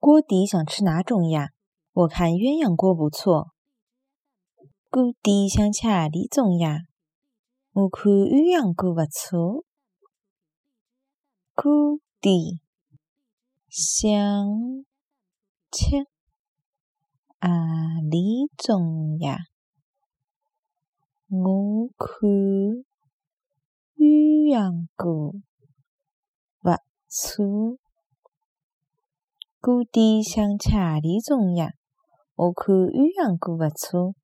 锅底想吃哪种呀？我看鸳鸯锅不错。锅底想吃何里种呀？我看鸳鸯锅不错。锅底想吃何里种呀？我看鸳鸯锅不错。锅底想吃何里种呀？我看鸳鸯锅不错。